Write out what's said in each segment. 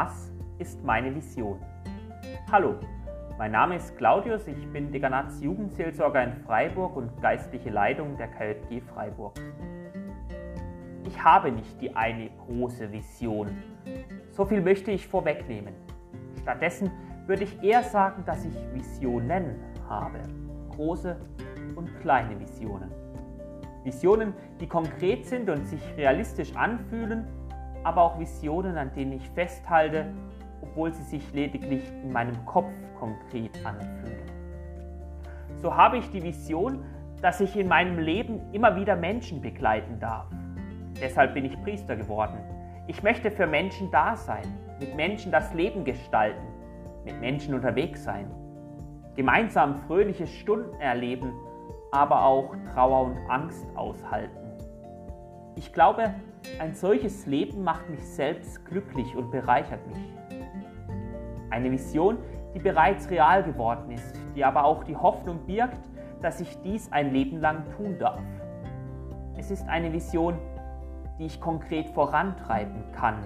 Was ist meine Vision? Hallo, mein Name ist Claudius, ich bin Dekanatsjugendseelsorger in Freiburg und geistliche Leitung der KJG Freiburg. Ich habe nicht die eine große Vision. So viel möchte ich vorwegnehmen. Stattdessen würde ich eher sagen, dass ich Visionen habe. Große und kleine Visionen. Visionen, die konkret sind und sich realistisch anfühlen, aber auch Visionen, an denen ich festhalte, obwohl sie sich lediglich in meinem Kopf konkret anfühlen. So habe ich die Vision, dass ich in meinem Leben immer wieder Menschen begleiten darf. Deshalb bin ich Priester geworden. Ich möchte für Menschen da sein, mit Menschen das Leben gestalten, mit Menschen unterwegs sein, gemeinsam fröhliche Stunden erleben aber auch Trauer und Angst aushalten. Ich glaube, ein solches Leben macht mich selbst glücklich und bereichert mich. Eine Vision, die bereits real geworden ist, die aber auch die Hoffnung birgt, dass ich dies ein Leben lang tun darf. Es ist eine Vision, die ich konkret vorantreiben kann.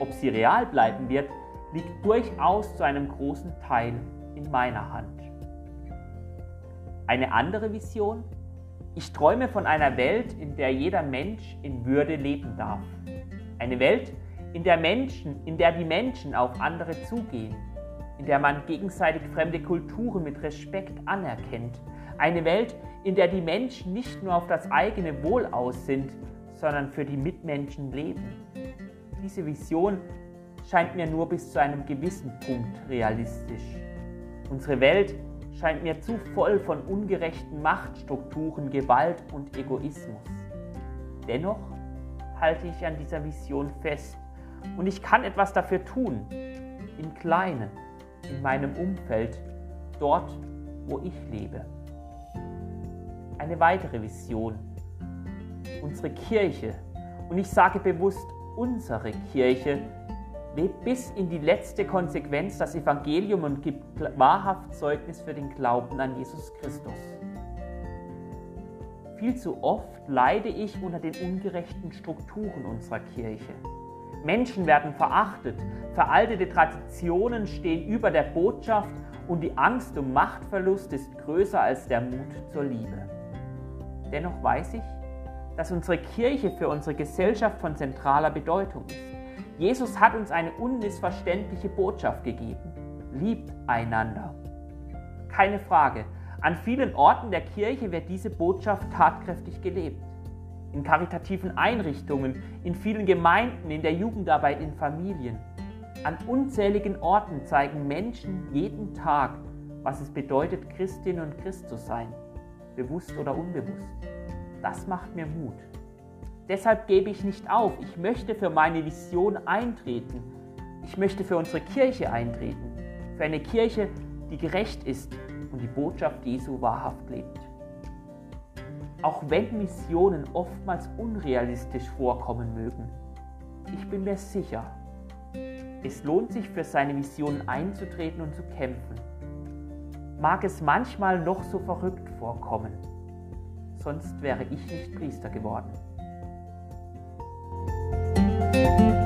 Ob sie real bleiben wird, liegt durchaus zu einem großen Teil in meiner Hand. Eine andere Vision? Ich träume von einer Welt, in der jeder Mensch in Würde leben darf. Eine Welt, in der Menschen, in der die Menschen auf andere zugehen, in der man gegenseitig fremde Kulturen mit Respekt anerkennt. Eine Welt, in der die Menschen nicht nur auf das eigene Wohl aus sind, sondern für die Mitmenschen leben. Diese Vision scheint mir nur bis zu einem gewissen Punkt realistisch. Unsere Welt scheint mir zu voll von ungerechten Machtstrukturen, Gewalt und Egoismus. Dennoch halte ich an dieser Vision fest und ich kann etwas dafür tun, im Kleinen, in meinem Umfeld, dort, wo ich lebe. Eine weitere Vision, unsere Kirche, und ich sage bewusst unsere Kirche, lebt bis in die letzte Konsequenz das Evangelium und gibt wahrhaft Zeugnis für den Glauben an Jesus Christus. Viel zu oft leide ich unter den ungerechten Strukturen unserer Kirche. Menschen werden verachtet, veraltete Traditionen stehen über der Botschaft und die Angst um Machtverlust ist größer als der Mut zur Liebe. Dennoch weiß ich, dass unsere Kirche für unsere Gesellschaft von zentraler Bedeutung ist. Jesus hat uns eine unmissverständliche Botschaft gegeben. Liebt einander. Keine Frage, an vielen Orten der Kirche wird diese Botschaft tatkräftig gelebt. In karitativen Einrichtungen, in vielen Gemeinden, in der Jugendarbeit, in Familien. An unzähligen Orten zeigen Menschen jeden Tag, was es bedeutet, Christin und Christ zu sein, bewusst oder unbewusst. Das macht mir Mut. Deshalb gebe ich nicht auf. Ich möchte für meine Vision eintreten. Ich möchte für unsere Kirche eintreten. Für eine Kirche, die gerecht ist und die Botschaft Jesu wahrhaft lebt. Auch wenn Missionen oftmals unrealistisch vorkommen mögen, ich bin mir sicher, es lohnt sich für seine Vision einzutreten und zu kämpfen. Mag es manchmal noch so verrückt vorkommen, sonst wäre ich nicht Priester geworden. thank you